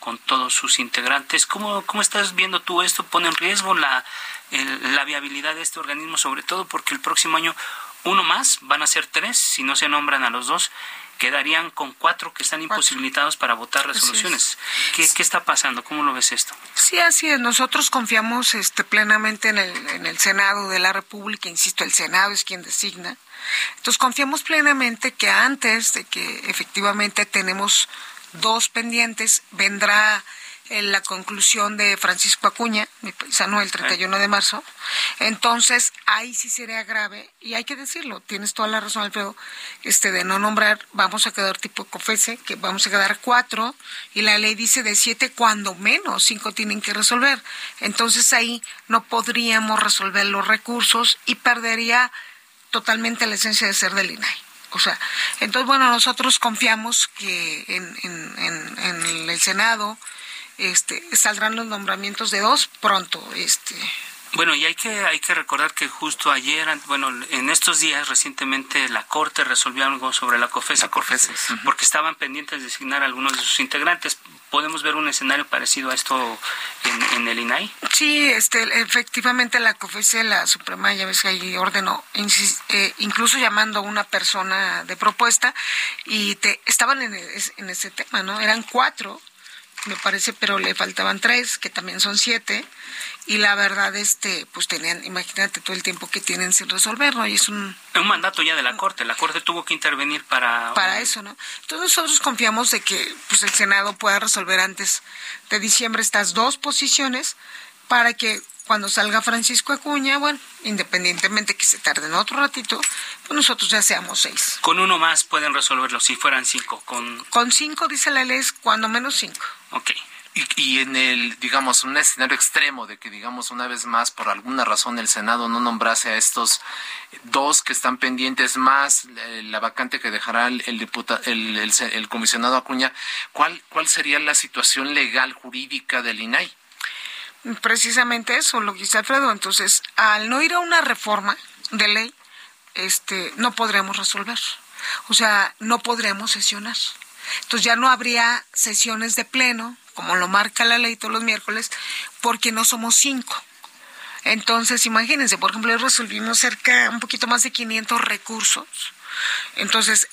con todos sus integrantes? ¿Cómo, cómo estás viendo tú esto? ¿Pone en riesgo la, la viabilidad de este organismo, sobre todo porque el próximo año uno más, van a ser tres, si no se nombran a los dos, quedarían con cuatro que están imposibilitados para votar resoluciones. ¿Qué, ¿Qué, está pasando? ¿Cómo lo ves esto? Sí, así es. Nosotros confiamos este, plenamente en el, en el Senado de la República. Insisto, el Senado es quien designa. Entonces confiamos plenamente que antes de que efectivamente tenemos dos pendientes, vendrá en la conclusión de Francisco Acuña, mi paisano, el 31 de marzo. Entonces, ahí sí sería grave, y hay que decirlo, tienes toda la razón, Alfredo, este, de no nombrar, vamos a quedar tipo COFESE, que vamos a quedar cuatro, y la ley dice de siete, cuando menos, cinco tienen que resolver. Entonces, ahí no podríamos resolver los recursos y perdería totalmente la esencia de ser del INAI. O sea, entonces, bueno, nosotros confiamos que en, en, en el Senado, este, saldrán los nombramientos de dos pronto. Este. Bueno, y hay que, hay que recordar que justo ayer, bueno, en estos días recientemente la Corte resolvió algo sobre la COFESA, la porque estaban pendientes de designar a algunos de sus integrantes. ¿Podemos ver un escenario parecido a esto en, el INAI? Sí, este, efectivamente la COFESA, la Suprema, ya ves que ahí ordenó, eh, incluso llamando a una persona de propuesta, y te, estaban en, en ese tema, ¿no? Eran cuatro me parece, pero le faltaban tres, que también son siete, y la verdad, este, pues tenían, imagínate todo el tiempo que tienen sin resolver, ¿no? Y es un... Un mandato ya de la Corte, la Corte tuvo que intervenir para... Para eso, ¿no? Entonces nosotros confiamos de que pues el Senado pueda resolver antes de diciembre estas dos posiciones para que cuando salga Francisco Acuña, bueno, independientemente que se tarden otro ratito, pues nosotros ya seamos seis. Con uno más pueden resolverlo, si fueran cinco. Con, con cinco, dice la ley, cuando menos cinco. Ok. Y, y, en el, digamos, un escenario extremo de que, digamos, una vez más, por alguna razón, el Senado no nombrase a estos dos que están pendientes, más la vacante que dejará el, el, el, el comisionado Acuña, ¿cuál, ¿cuál sería la situación legal, jurídica del INAI? Precisamente eso, lo que dice Alfredo. Entonces, al no ir a una reforma de ley, este, no podremos resolver. O sea, no podremos sesionar. Entonces ya no habría sesiones de pleno, como lo marca la ley todos los miércoles, porque no somos cinco. Entonces, imagínense, por ejemplo, resolvimos cerca, un poquito más de 500 recursos. Entonces,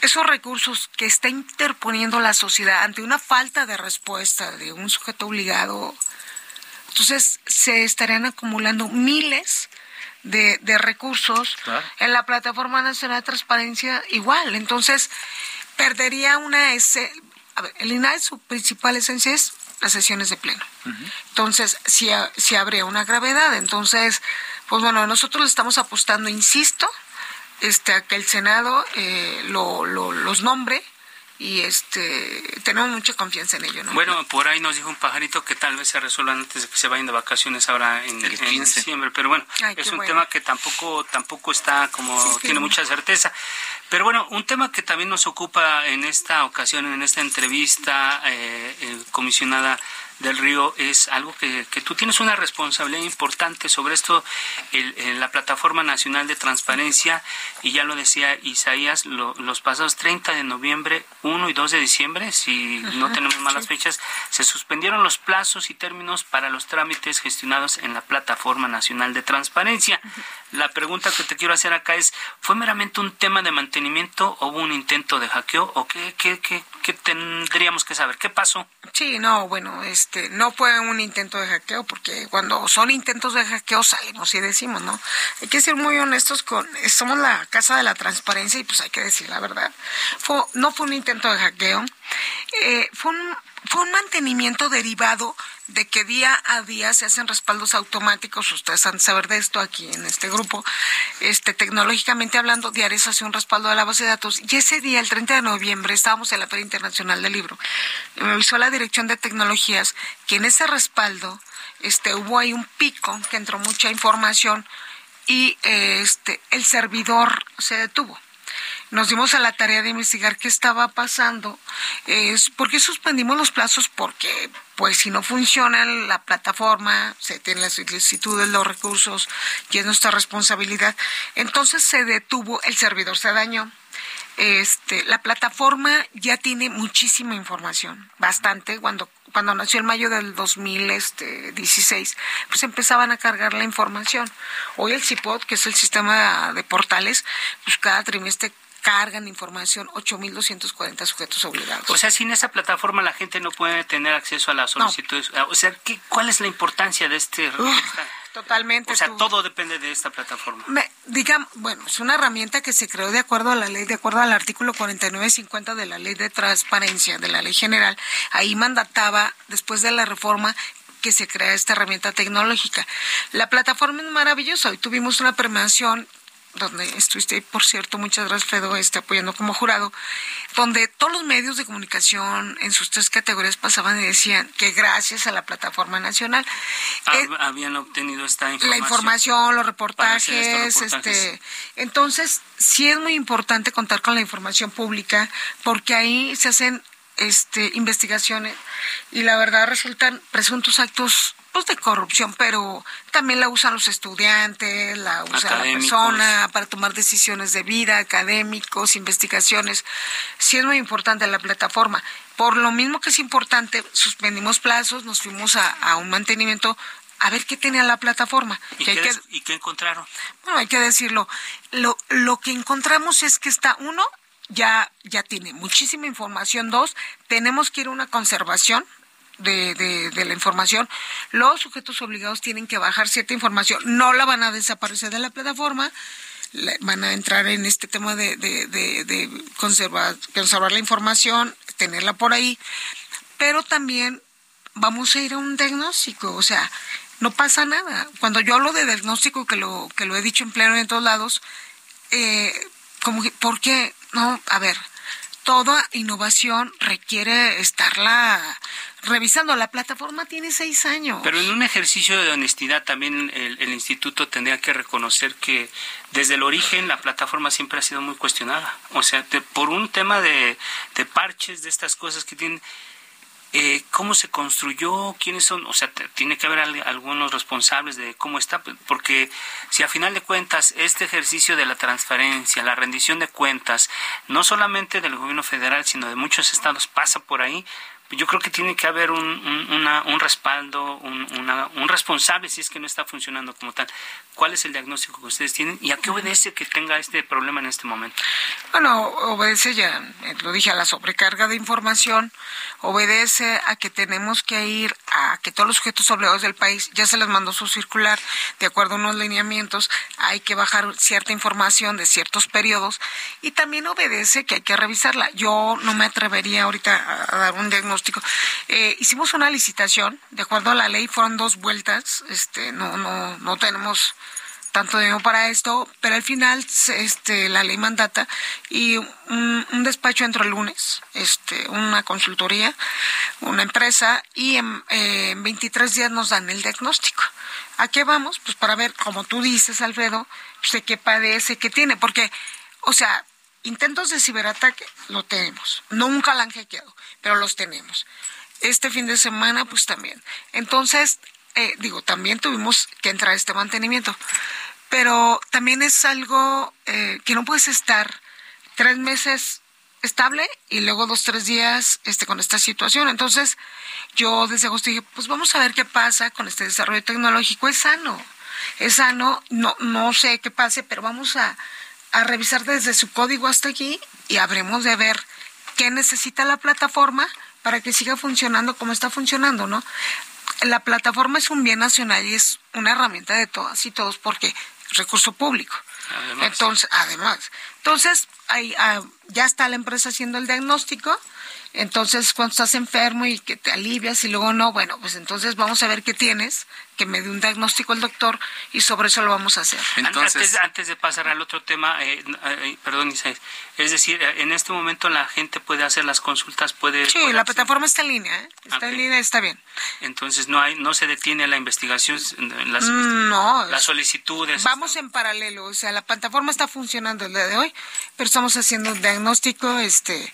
esos recursos que está interponiendo la sociedad ante una falta de respuesta de un sujeto obligado entonces se estarían acumulando miles de, recursos en la Plataforma Nacional de Transparencia igual. Entonces perdería una... Ese, a ver, el INAE su principal esencia es las sesiones de pleno. Entonces, si, si habría una gravedad, entonces, pues bueno, nosotros le estamos apostando, insisto, este, a que el Senado eh, lo, lo, los nombre y este tenemos mucha confianza en ello. ¿no? Bueno, por ahí nos dijo un pajarito que tal vez se resuelvan antes de que se vayan de vacaciones ahora en, diciembre, pero bueno, es un tema que tampoco tampoco está como tiene mucha certeza. Pero bueno, un tema que también nos ocupa en esta ocasión, en esta entrevista, eh, eh comisionada del río es algo que, que, tú tienes una responsabilidad importante sobre esto, el, la Plataforma Nacional de Transparencia, y ya lo decía Isaías, los pasados 30 de noviembre, 1 y 2 de diciembre, si no tenemos malas fechas, se suspendieron los plazos y términos para los trámites gestionados en la Plataforma Nacional de Transparencia. La pregunta que te quiero hacer acá es, ¿fue meramente un tema de mantenimiento o hubo un intento de hackeo o qué, qué, qué, qué tendríamos que saber? ¿Qué pasó? Sí, no, bueno, este, no fue un intento de hackeo, porque cuando son intentos de hackeo salimos y decimos, ¿no? Hay que ser muy honestos con, somos la casa de la transparencia y pues hay que decir la verdad. Fue, no fue un intento de hackeo, eh, fue un fue un mantenimiento derivado de que día a día se hacen respaldos automáticos, ustedes han de saber de esto aquí en este grupo, este tecnológicamente hablando, diario se hace un respaldo de la base de datos y ese día, el 30 de noviembre, estábamos en la Feria Internacional del Libro. Me avisó la Dirección de Tecnologías que en ese respaldo este hubo ahí un pico que entró mucha información y este el servidor se detuvo nos dimos a la tarea de investigar qué estaba pasando. Es, ¿Por qué suspendimos los plazos? Porque, pues, si no funciona la plataforma, se tienen las solicitudes, los recursos, y es nuestra responsabilidad. Entonces se detuvo, el servidor se dañó. Este, la plataforma ya tiene muchísima información, bastante. Cuando cuando nació el mayo del 2016, pues empezaban a cargar la información. Hoy el CIPOD, que es el sistema de portales, pues cada trimestre cargan información 8.240 sujetos obligados. O sea, sin esa plataforma la gente no puede tener acceso a las solicitudes. O sea, ¿qué, ¿cuál es la importancia de este? totalmente. O sea, todo depende de esta plataforma. digamos, bueno, es una herramienta que se creó de acuerdo a la ley, de acuerdo al artículo 4950 de la ley de transparencia, de la ley general. Ahí mandataba, después de la reforma, que se crea esta herramienta tecnológica. La plataforma es maravillosa. Hoy tuvimos una premiación donde estuviste, por cierto, muchas gracias, Fedo, este, apoyando como jurado, donde todos los medios de comunicación en sus tres categorías pasaban y decían que gracias a la plataforma nacional eh, habían obtenido esta información. La información, los reportajes, este, entonces sí es muy importante contar con la información pública porque ahí se hacen este investigaciones y la verdad resultan presuntos actos pues de corrupción, pero también la usan los estudiantes, la usa la persona para tomar decisiones de vida, académicos, investigaciones. Sí es muy importante la plataforma. Por lo mismo que es importante, suspendimos plazos, nos fuimos a, un mantenimiento a ver qué tenía la plataforma. ¿Y, qué, ¿Y qué encontraron? Bueno, hay que decirlo. Lo, lo que encontramos es que está, uno, ya, ya tiene muchísima información. Dos, tenemos que ir a una conservación de, de, la información, los sujetos obligados tienen que bajar cierta información, no la van a desaparecer de la plataforma, van a entrar en este tema de, de, conservar, conservar la información, tenerla por ahí, pero también vamos a ir a un diagnóstico, o sea, no pasa nada. Cuando yo hablo de diagnóstico, que lo, que lo he dicho en pleno en todos lados, eh, como ¿por qué? No, a ver, toda innovación requiere estarla revisando. La plataforma tiene seis años. Pero en un ejercicio de honestidad también el, instituto tendría que reconocer que desde el origen la plataforma siempre ha sido muy cuestionada. O sea, por un tema de, de parches, de estas cosas que tienen eh, cómo se construyó, quiénes son, o sea, tiene que haber algunos responsables de cómo está, porque si a final de cuentas este ejercicio de la transparencia, la rendición de cuentas, no solamente del gobierno federal, sino de muchos estados pasa por ahí, yo creo que tiene que haber un, un, respaldo, un, un, responsable si es que no está funcionando como tal. ¿Cuál es el diagnóstico que ustedes tienen y a qué obedece que tenga este problema en este momento? Bueno, obedece ya, eh, lo dije, a la sobrecarga de información, obedece a que tenemos que ir a que todos los sujetos obligados del país, ya se les mandó su circular, de acuerdo a unos lineamientos, hay que bajar cierta información de ciertos periodos y también obedece que hay que revisarla. Yo no me atrevería ahorita a dar un diagnóstico. Eh, hicimos una licitación, de acuerdo a la ley, fueron dos vueltas, este, no, no, no tenemos tanto dinero para esto, pero al final este, la ley mandata y un, despacho entró el lunes, este, una consultoría, una empresa, y en, 23 días nos dan el diagnóstico. ¿A qué vamos? Pues para ver, como tú dices, Alfredo, pues, de qué padece, qué tiene, porque, o sea, intentos de ciberataque lo tenemos, nunca la han hackeado, pero los tenemos. Este fin de semana, pues también. Entonces, eh, digo, también tuvimos que entrar a este mantenimiento pero también es algo eh, que no puedes estar tres meses estable y luego dos, tres días este, con esta situación. Entonces, yo desde agosto dije, pues vamos a ver qué pasa con este desarrollo tecnológico. Es sano, es sano, no, no sé qué pase, pero vamos a, a revisar desde su código hasta aquí y habremos de ver qué necesita la plataforma para que siga funcionando como está funcionando, ¿no? La plataforma es un bien nacional y es una herramienta de todas y todos porque recurso público. Entonces, además. Entonces, ahí, ah, ya está la empresa haciendo el diagnóstico entonces, cuando estás enfermo y que te alivias y luego no, bueno, pues entonces vamos a ver qué tienes, que me dé un diagnóstico el doctor y sobre eso lo vamos a hacer. Entonces, antes, de pasar al otro tema, eh, eh, perdón, Isaías, es decir, eh, en este momento la gente puede hacer las consultas, puede... Sí, la plataforma está en línea, ¿eh? está en línea, está bien. Entonces, no hay no se detiene la investigación, las, no, las solicitudes. Vamos en paralelo, o sea, la plataforma está funcionando el día de hoy, pero estamos haciendo un diagnóstico, este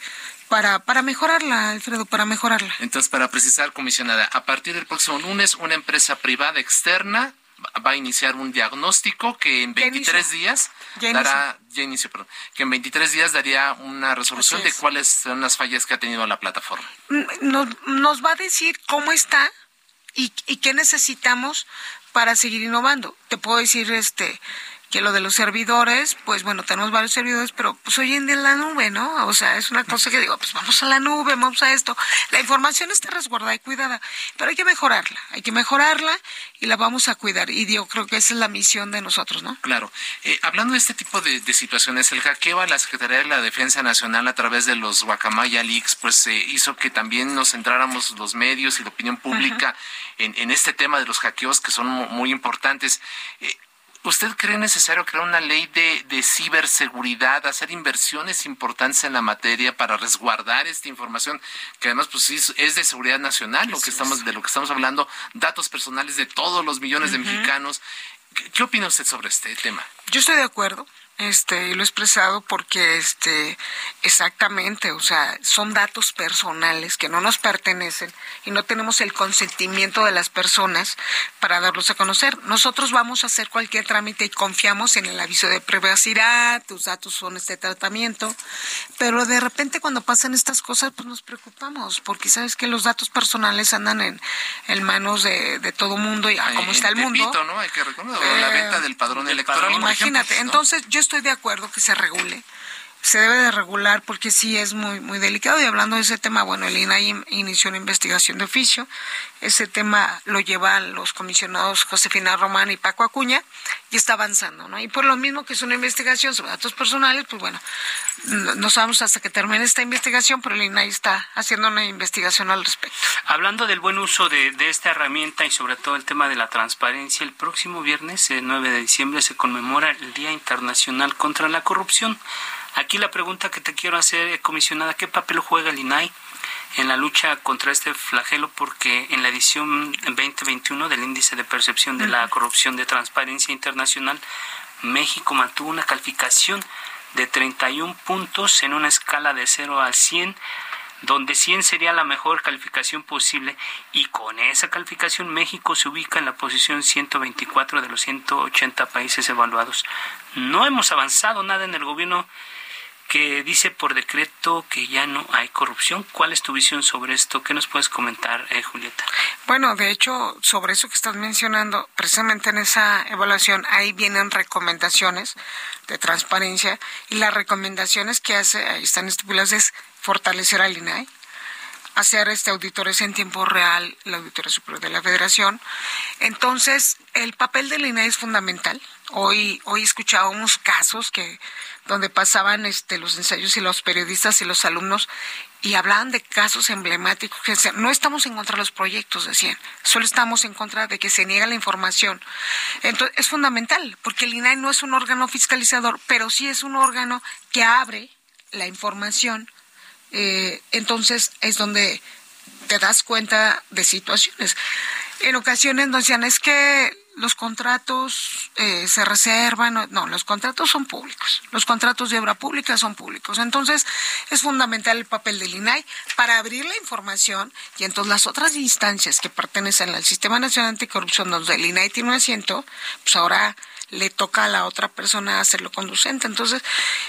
para, para mejorarla, Alfredo, para mejorarla. Entonces, para precisar, comisionada, a partir del próximo lunes, una empresa privada externa va a iniciar un diagnóstico que en 23 días dará, ya inició, perdón, que en 23 días daría una resolución de cuáles son las fallas que ha tenido la plataforma. Nos, nos va a decir cómo está y, y qué necesitamos para seguir innovando. Te puedo decir, este, que lo de los servidores, pues bueno, tenemos varios servidores, pero pues hoy en día en la nube, ¿no? O sea, es una cosa que digo, pues vamos a la nube, vamos a esto. La información está resguardada y cuidada, pero hay que mejorarla, hay que mejorarla y la vamos a cuidar. Y yo creo que esa es la misión de nosotros, ¿no? Claro. Eh, hablando de este tipo de, situaciones, el hackeo a la Secretaría de la Defensa Nacional a través de los Guacamaya Leaks, pues eh, hizo que también nos centráramos los medios y la opinión pública en, en, este tema de los hackeos que son muy importantes. Eh, ¿Usted cree necesario crear una ley de, de, ciberseguridad, hacer inversiones importantes en la materia para resguardar esta información, que además pues es, de seguridad nacional, lo que estamos, de lo que estamos hablando, datos personales de todos los millones de mexicanos? ¿Qué opina usted sobre este tema? Yo estoy de acuerdo este y lo he expresado porque este exactamente o sea son datos personales que no nos pertenecen y no tenemos el consentimiento de las personas para darlos a conocer. Nosotros vamos a hacer cualquier trámite y confiamos en el aviso de privacidad tus datos son este tratamiento pero de repente cuando pasan estas cosas pues nos preocupamos porque sabes que los datos personales andan en, en manos de, de todo mundo y a cómo está el mundo ¿no? hay que reconocer la venta eh, del padrón electoral imagínate entonces yo estoy de acuerdo que se regule se debe de regular porque sí es muy muy delicado. Y hablando de ese tema bueno el INAI inició una investigación de oficio. Ese tema lo llevan los comisionados Josefina Román y Paco Acuña y está avanzando no y por lo mismo que es una investigación sobre datos personales pues bueno no sabemos hasta que termine esta investigación pero el INAI está haciendo una investigación al respecto. Hablando del buen uso de, de esta herramienta y sobre todo el tema de la transparencia el próximo viernes el 9 de diciembre se conmemora el Día Internacional contra la Corrupción Aquí la pregunta que te quiero hacer, eh, comisionada, ¿qué papel juega el INAI en la lucha contra este flagelo? Porque en la edición 2021 del Índice de Percepción de la Corrupción de Transparencia Internacional, México mantuvo una calificación de 31 puntos en una escala de 0 a 100 donde 100 sería la mejor calificación posible y con esa calificación México se ubica en la posición 124 de los 180 países evaluados. No hemos avanzado nada en el gobierno que dice por decreto que ya no hay corrupción. ¿Cuál es tu visión sobre esto? ¿Qué nos puedes comentar, eh, Julieta? Bueno, de hecho, sobre eso que estás mencionando, precisamente en esa evaluación, ahí vienen recomendaciones de transparencia y las recomendaciones que hace, ahí están estipuladas, es fortalecer al INAI, hacer este auditores en tiempo real, la Auditoría Superior de la Federación. Entonces, el papel del INAI es fundamental. Hoy, hoy escuchábamos casos que donde pasaban este, los ensayos y los periodistas y los alumnos y hablaban de casos emblemáticos que decían, no estamos en contra de los proyectos, decían, solo estamos en contra de que se niega la información. Entonces, es fundamental, porque el INAI no es un órgano fiscalizador, pero sí es un órgano que abre la información. Eh, entonces, es donde te das cuenta de situaciones. En ocasiones nos decían, es que los contratos eh, se reservan, no, los contratos son públicos, los contratos de obra pública son públicos. Entonces, es fundamental el papel del INAI para abrir la información y entonces las otras instancias que pertenecen al Sistema Nacional Anticorrupción, donde el INAI tiene un asiento, pues ahora le toca a la otra persona hacerlo conducente. Entonces,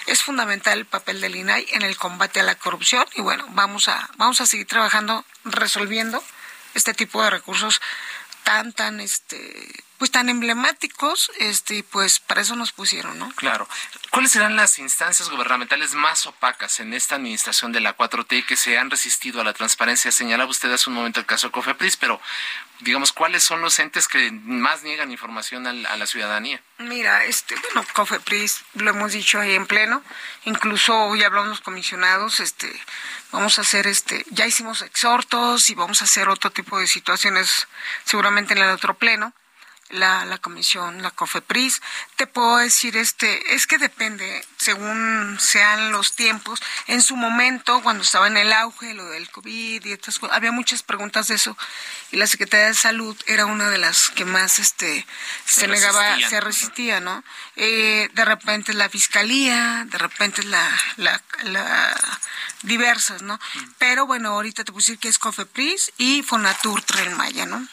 es fundamental el papel del INAI en el combate a la corrupción y bueno, vamos a, vamos a seguir trabajando, resolviendo este tipo de recursos tan, tan, este, pues tan emblemáticos, este, pues para eso nos pusieron, ¿no? Claro. ¿Cuáles serán las instancias gubernamentales más opacas en esta administración de la 4T que se han resistido a la transparencia? Señalaba usted hace un momento el caso de Cofepris, pero digamos, ¿cuáles son los entes que más niegan información a la ciudadanía? Mira, este, bueno, Cofepris, lo hemos dicho ahí en pleno, incluso hoy hablamos los comisionados, este, vamos a hacer este, ya hicimos exhortos y vamos a hacer otro tipo de situaciones seguramente en el otro pleno la, la comisión, la COFEPRIS. Te puedo decir, este, es que depende, según sean los tiempos. En su momento, cuando estaba en el auge, lo del COVID y estas cosas, había muchas preguntas de eso. Y la Secretaría de Salud era una de las que más este, se, negaba, se resistía, ¿no? Eh, de repente la Fiscalía, de repente la, la, la diversas, ¿no? Mm. Pero bueno, ahorita te puedo decir que es COFEPRIS y Fonatur Tren Maya, ¿no?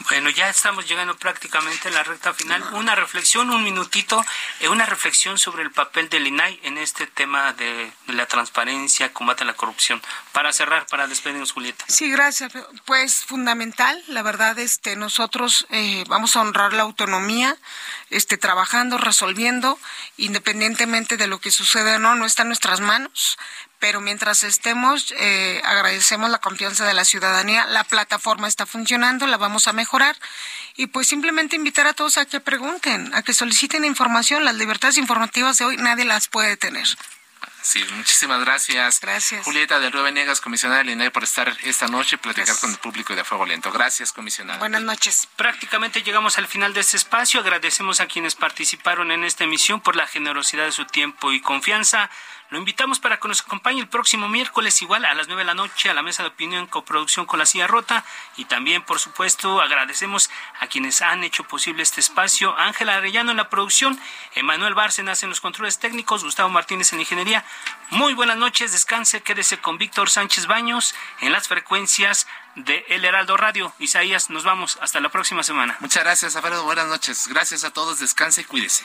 Bueno, ya estamos llegando prácticamente a la recta final. Una reflexión, un minutito, eh, una reflexión sobre el papel del INAI en este tema de, la transparencia, combate a la corrupción. Para cerrar, para despedirnos, Julieta. Sí, gracias. Pues fundamental, la verdad, este, nosotros eh, vamos a honrar la autonomía, este, trabajando, resolviendo, independientemente de lo que suceda o no, no está en nuestras manos pero mientras estemos, eh, agradecemos la confianza de la ciudadanía. La plataforma está funcionando, la vamos a mejorar. Y pues simplemente invitar a todos a que pregunten, a que soliciten información. Las libertades informativas de hoy nadie las puede tener. Sí, muchísimas gracias. Gracias. Julieta del Río Venegas, comisionada del INE, por estar esta noche y platicar con el público de Fuego Lento. Gracias, comisionada. Buenas noches. Prácticamente llegamos al final de este espacio. Agradecemos a quienes participaron en esta emisión por la generosidad de su tiempo y confianza. Lo invitamos para que nos acompañe el próximo miércoles, igual a las nueve de la noche, a la mesa de opinión en coproducción con la silla rota. Y también, por supuesto, agradecemos a quienes han hecho posible este espacio. Ángela Arellano en la producción, Emanuel Bárcenas en los controles técnicos, Gustavo Martínez en ingeniería. Muy buenas noches, descanse, quédese con Víctor Sánchez Baños en las frecuencias de El Heraldo Radio. Isaías, nos vamos. Hasta la próxima semana. Muchas gracias, Alfredo. Buenas noches. Gracias a todos. Descanse y cuídese.